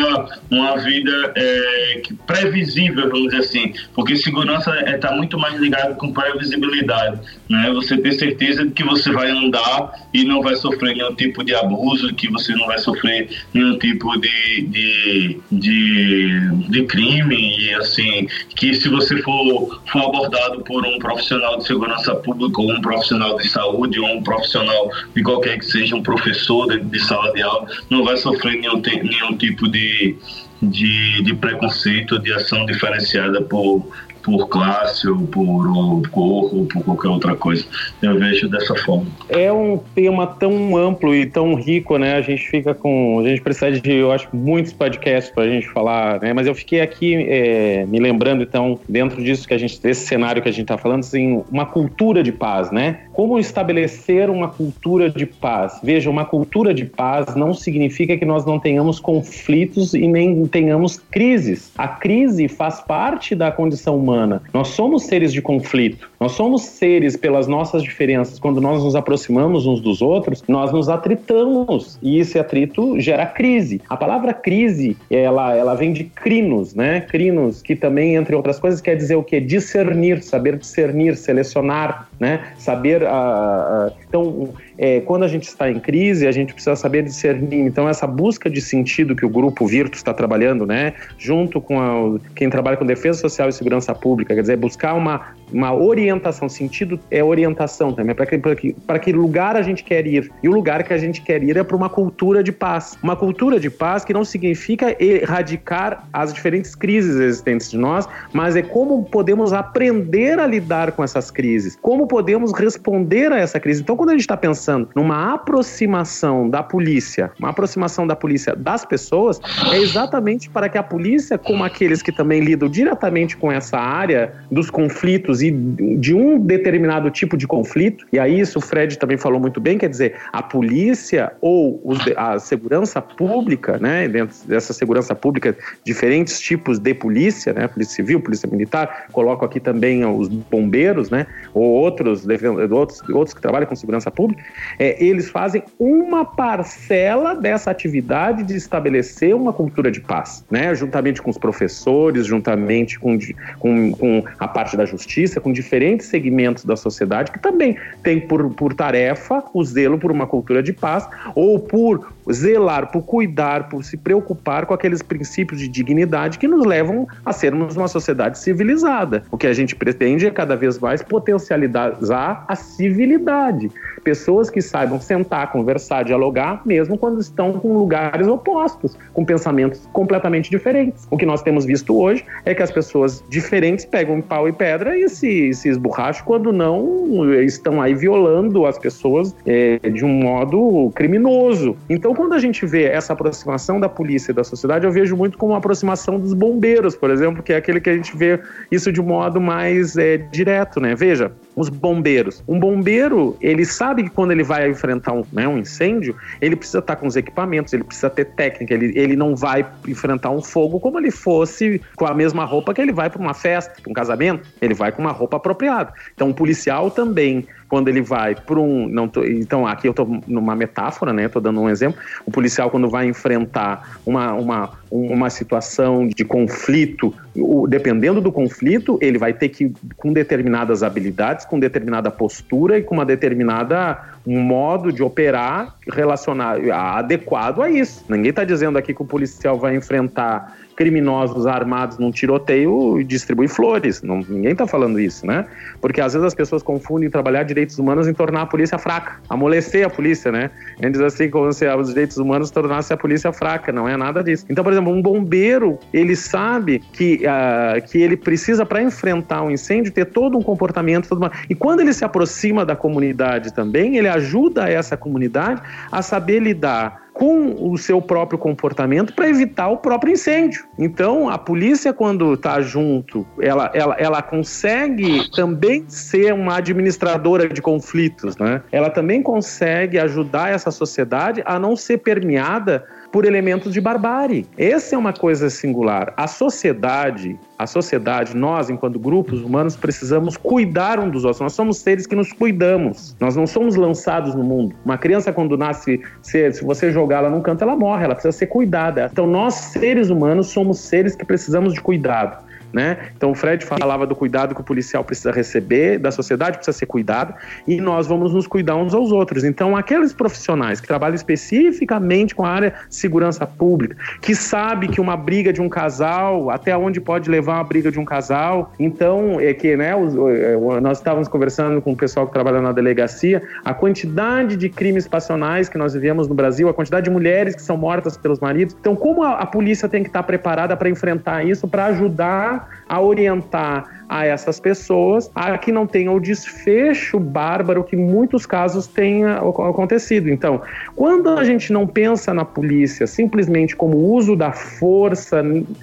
uma vida é, previsível, vamos dizer assim, porque segurança está é, tá muito mais ligado com previsibilidade. Né? Você ter certeza de que você vai andar e não vai sofrer nenhum tipo de abuso, que você não vai sofrer nenhum tipo de, de, de, de crime, e assim, que se você for, for abordado por um profissional de segurança pública, ou um profissional de saúde, ou um profissional de qualquer que seja, um professor de, de sala de aula, não vai sofrer nenhum, nenhum tipo de, de, de preconceito, de ação diferenciada por, por classe ou por cor ou por qualquer outra coisa. Eu vejo dessa forma. É um tema tão amplo e tão rico, né? A gente fica com. A gente precisa de, eu acho, muitos podcasts para a gente falar, né? Mas eu fiquei aqui é, me lembrando, então, dentro disso que a gente, desse cenário que a gente está falando, assim, uma cultura de paz, né? Como estabelecer uma cultura de paz? Veja, uma cultura de paz não significa que nós não tenhamos conflitos e nem tenhamos crises. A crise faz parte da condição humana humana. Nós somos seres de conflito. Nós somos seres pelas nossas diferenças. Quando nós nos aproximamos uns dos outros, nós nos atritamos e esse atrito gera crise. A palavra crise, ela, ela vem de crinos, né? Crinos, que também, entre outras coisas, quer dizer o quê? Discernir, saber discernir, selecionar, né? Saber. Uh, uh, então, é, quando a gente está em crise, a gente precisa saber discernir. Então, essa busca de sentido que o grupo Virtus está trabalhando, né, junto com a, quem trabalha com defesa social e segurança pública, quer dizer, buscar uma, uma orientação. Sentido é orientação também, para que, que, que lugar a gente quer ir. E o lugar que a gente quer ir é para uma cultura de paz. Uma cultura de paz que não significa erradicar as diferentes crises existentes de nós, mas é como podemos aprender a lidar com essas crises, como podemos responder a essa crise. Então, quando a gente está pensando pensando numa aproximação da polícia, uma aproximação da polícia das pessoas, é exatamente para que a polícia, como aqueles que também lidam diretamente com essa área dos conflitos e de um determinado tipo de conflito, e aí isso o Fred também falou muito bem, quer dizer, a polícia ou a segurança pública, né, dentro dessa segurança pública, diferentes tipos de polícia, né, polícia civil, polícia militar, coloco aqui também os bombeiros, né, ou outros, outros, outros que trabalham com segurança pública, é, eles fazem uma parcela dessa atividade de estabelecer uma cultura de paz, né? juntamente com os professores, juntamente com, com, com a parte da justiça, com diferentes segmentos da sociedade que também tem por, por tarefa o zelo por uma cultura de paz ou por zelar, por cuidar, por se preocupar com aqueles princípios de dignidade que nos levam a sermos uma sociedade civilizada. O que a gente pretende é cada vez mais potencializar a civilidade. Pessoas que saibam sentar, conversar, dialogar, mesmo quando estão com lugares opostos, com pensamentos completamente diferentes. O que nós temos visto hoje é que as pessoas diferentes pegam pau e pedra e se, se esborracham quando não estão aí violando as pessoas é, de um modo criminoso. Então, então, quando a gente vê essa aproximação da polícia e da sociedade, eu vejo muito como uma aproximação dos bombeiros, por exemplo, que é aquele que a gente vê isso de um modo mais é, direto, né? Veja, os bombeiros. Um bombeiro, ele sabe que quando ele vai enfrentar um, né, um incêndio, ele precisa estar com os equipamentos, ele precisa ter técnica, ele, ele não vai enfrentar um fogo como ele fosse com a mesma roupa que ele vai para uma festa, para um casamento, ele vai com uma roupa apropriada. Então, um policial também quando ele vai para um. Não tô, então, aqui eu estou numa metáfora, né? Estou dando um exemplo. O policial, quando vai enfrentar uma, uma, uma situação de conflito, o, dependendo do conflito, ele vai ter que, com determinadas habilidades, com determinada postura e com uma determinada um modo de operar relacionado, adequado a isso. Ninguém está dizendo aqui que o policial vai enfrentar criminosos armados num tiroteio e distribui flores. Não, ninguém está falando isso, né? Porque às vezes as pessoas confundem trabalhar direitos humanos em tornar a polícia fraca, amolecer a polícia, né? A gente diz assim como se os direitos humanos tornassem a polícia fraca, não é nada disso. Então, por exemplo, um bombeiro, ele sabe que, uh, que ele precisa, para enfrentar um incêndio, ter todo um comportamento. Todo uma... E quando ele se aproxima da comunidade também, ele ajuda essa comunidade a saber lidar com o seu próprio comportamento para evitar o próprio incêndio. Então, a polícia, quando está junto, ela, ela, ela consegue também ser uma administradora de conflitos, né? Ela também consegue ajudar essa sociedade a não ser permeada por elementos de barbárie. Essa é uma coisa singular. A sociedade, a sociedade, nós, enquanto grupos humanos, precisamos cuidar um dos outros. Nós somos seres que nos cuidamos. Nós não somos lançados no mundo. Uma criança, quando nasce, se, se você jogá-la num canto, ela morre, ela precisa ser cuidada. Então, nós, seres humanos, somos seres que precisamos de cuidado. Né? Então o Fred falava do cuidado que o policial precisa receber, da sociedade precisa ser cuidado, e nós vamos nos cuidar uns aos outros. Então aqueles profissionais que trabalham especificamente com a área de segurança pública, que sabe que uma briga de um casal, até onde pode levar uma briga de um casal, então é que né, é, nós estávamos conversando com o pessoal que trabalha na delegacia, a quantidade de crimes passionais que nós vivemos no Brasil, a quantidade de mulheres que são mortas pelos maridos. Então como a, a polícia tem que estar preparada para enfrentar isso, para ajudar a orientar a essas pessoas a que não tenha o desfecho bárbaro que muitos casos tenha acontecido. Então, quando a gente não pensa na polícia simplesmente como uso da força,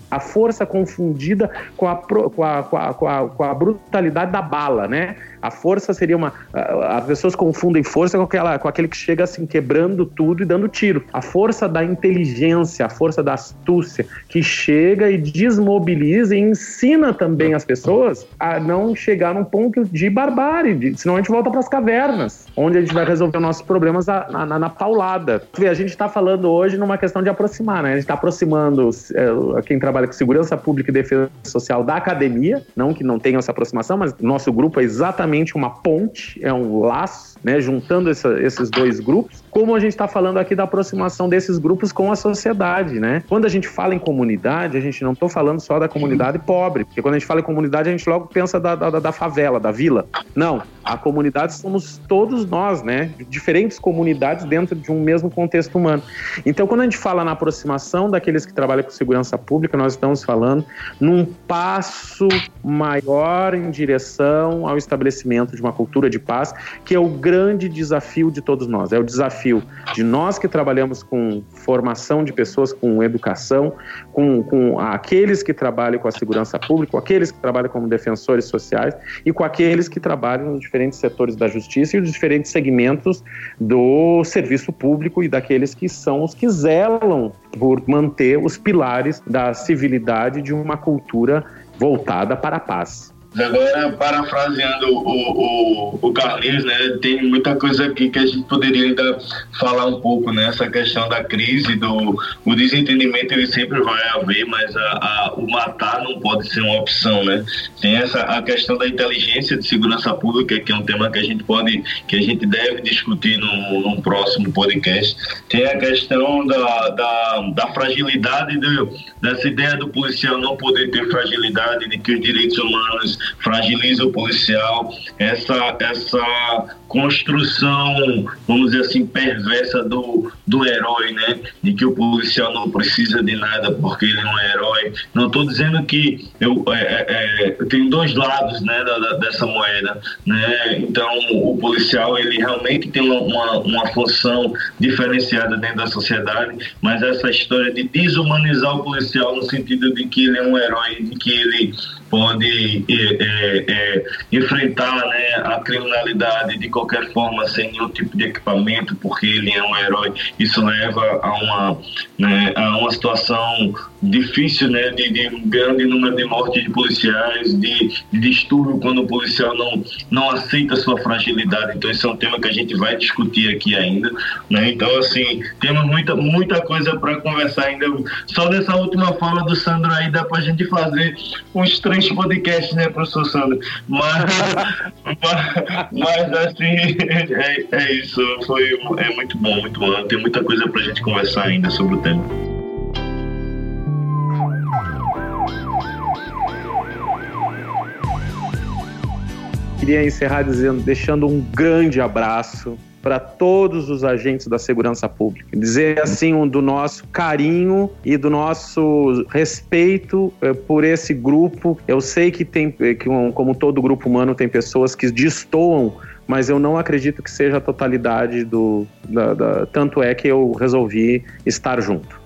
a força confundida com a, com a, com a, com a, com a brutalidade da bala, né? A força seria uma. As pessoas confundem força com, aquela, com aquele que chega assim, quebrando tudo e dando tiro. A força da inteligência, a força da astúcia, que chega e desmobiliza e ensina também as pessoas a não chegar num ponto de barbárie, de, senão a gente volta para as cavernas, onde a gente vai resolver nossos problemas na, na, na paulada. A gente está falando hoje numa questão de aproximar, né? A gente está aproximando é, quem trabalha com segurança pública e defesa social da academia, não que não tenha essa aproximação, mas nosso grupo é exatamente uma ponte, é um laço né, juntando essa, esses dois grupos, como a gente está falando aqui da aproximação desses grupos com a sociedade, né? Quando a gente fala em comunidade, a gente não está falando só da comunidade pobre, porque quando a gente fala em comunidade, a gente logo pensa da, da, da favela, da vila. Não, a comunidade somos todos nós, né? Diferentes comunidades dentro de um mesmo contexto humano. Então, quando a gente fala na aproximação daqueles que trabalham com segurança pública, nós estamos falando num passo maior em direção ao estabelecimento de uma cultura de paz, que é o grande desafio de todos nós. É o desafio de nós que trabalhamos com formação de pessoas, com educação, com, com aqueles que trabalham com a segurança pública, com aqueles que trabalham como defensores sociais e com aqueles que trabalham nos diferentes setores da justiça e os diferentes segmentos do serviço público e daqueles que são os que zelam por manter os pilares da civilidade de uma cultura voltada para a paz. Agora, parafraseando o, o, o Carlinhos, né, tem muita coisa aqui que a gente poderia ainda falar um pouco, né, essa questão da crise, do o desentendimento ele sempre vai haver, mas a, a, o matar não pode ser uma opção, né? Tem essa a questão da inteligência de segurança pública, que é um tema que a gente pode, que a gente deve discutir no, num próximo podcast. Tem a questão da, da, da fragilidade do, dessa ideia do policial não poder ter fragilidade, de que os direitos humanos fragiliza o policial, essa, essa construção, vamos dizer assim, perversa do, do herói, né? De que o policial não precisa de nada porque ele não é herói. Não estou dizendo que eu, é, é, é, tenho dois lados, né, da, da, dessa moeda, né? Então o policial ele realmente tem uma, uma, uma função diferenciada dentro da sociedade, mas essa história de desumanizar o policial no sentido de que ele é um herói, de que ele pode é, é, enfrentar né, a criminalidade de qualquer forma, sem nenhum tipo de equipamento, porque ele é um herói. Isso leva a uma, né, a uma situação difícil, né, de, de, um grande número de mortes de policiais, de, de distúrbio quando o policial não, não aceita sua fragilidade. Então, esse é um tema que a gente vai discutir aqui ainda. Né? Então, assim, temos muita, muita coisa para conversar ainda. Só dessa última fala do Sandro aí dá para a gente fazer uns três podcasts, né, professor Sandro? Mas, mas, mas, assim, é, é isso. Foi, é muito bom, muito bom. Tem muita coisa para gente conversar ainda sobre o tema. queria encerrar dizendo, deixando um grande abraço para todos os agentes da segurança pública. Dizer assim um, do nosso carinho e do nosso respeito eh, por esse grupo. Eu sei que tem, eh, que um, como todo grupo humano, tem pessoas que destoam, mas eu não acredito que seja a totalidade do. Da, da, tanto é que eu resolvi estar junto.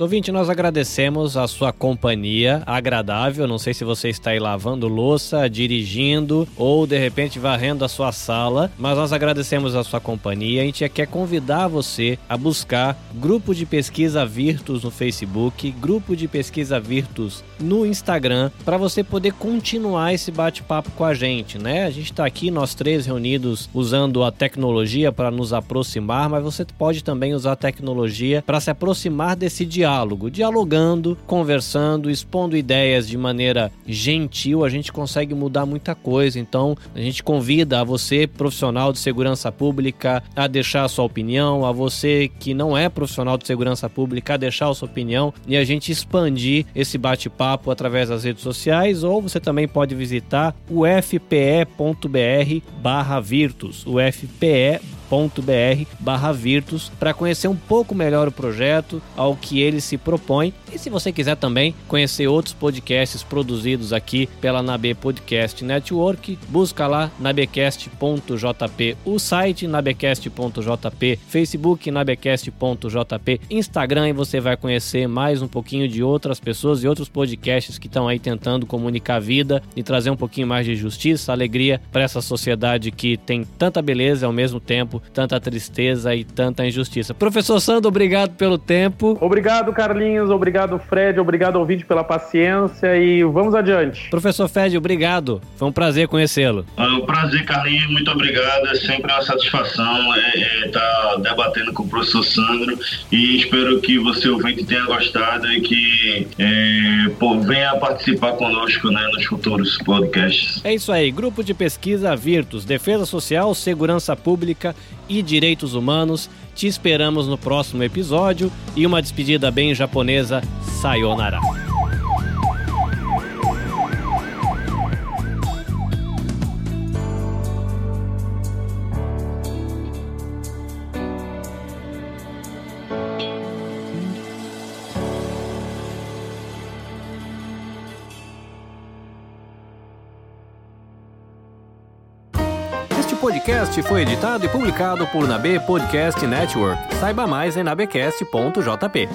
Ouvinte, nós agradecemos a sua companhia agradável. Não sei se você está aí lavando louça, dirigindo ou de repente varrendo a sua sala, mas nós agradecemos a sua companhia. A gente quer convidar você a buscar grupo de pesquisa Virtus no Facebook, grupo de pesquisa Virtus no Instagram, para você poder continuar esse bate-papo com a gente, né? A gente está aqui, nós três reunidos, usando a tecnologia para nos aproximar, mas você pode também usar a tecnologia para se aproximar desse diálogo diálogo, dialogando, conversando, expondo ideias de maneira gentil, a gente consegue mudar muita coisa. Então, a gente convida a você, profissional de segurança pública, a deixar a sua opinião, a você que não é profissional de segurança pública, a deixar a sua opinião e a gente expandir esse bate-papo através das redes sociais ou você também pode visitar o fpe.br/virtus, o barra Virtus para conhecer um pouco melhor o projeto, ao que ele se propõe. E se você quiser também conhecer outros podcasts produzidos aqui pela Nabe Podcast Network, busca lá nabecast.jp, o site nabecast.jp, Facebook nabecast.jp, Instagram e você vai conhecer mais um pouquinho de outras pessoas e outros podcasts que estão aí tentando comunicar a vida e trazer um pouquinho mais de justiça, alegria para essa sociedade que tem tanta beleza ao mesmo tempo tanta tristeza e tanta injustiça. Professor Sandro, obrigado pelo tempo. Obrigado, Carlinhos. Obrigado, Fred. Obrigado ao vídeo pela paciência e vamos adiante. Professor Fred, obrigado. Foi um prazer conhecê-lo. É um prazer, Carlinhos. Muito obrigado. É sempre uma satisfação estar é, é, tá debatendo com o professor Sandro e espero que você, ouvinte, tenha gostado e que é, pô, venha participar conosco né, nos futuros podcasts. É isso aí. Grupo de pesquisa Virtus, Defesa Social, Segurança Pública e direitos humanos. Te esperamos no próximo episódio e uma despedida bem japonesa. Sayonara. Podcast foi editado e publicado por Nabe Podcast Network. Saiba mais em nabecast.jp.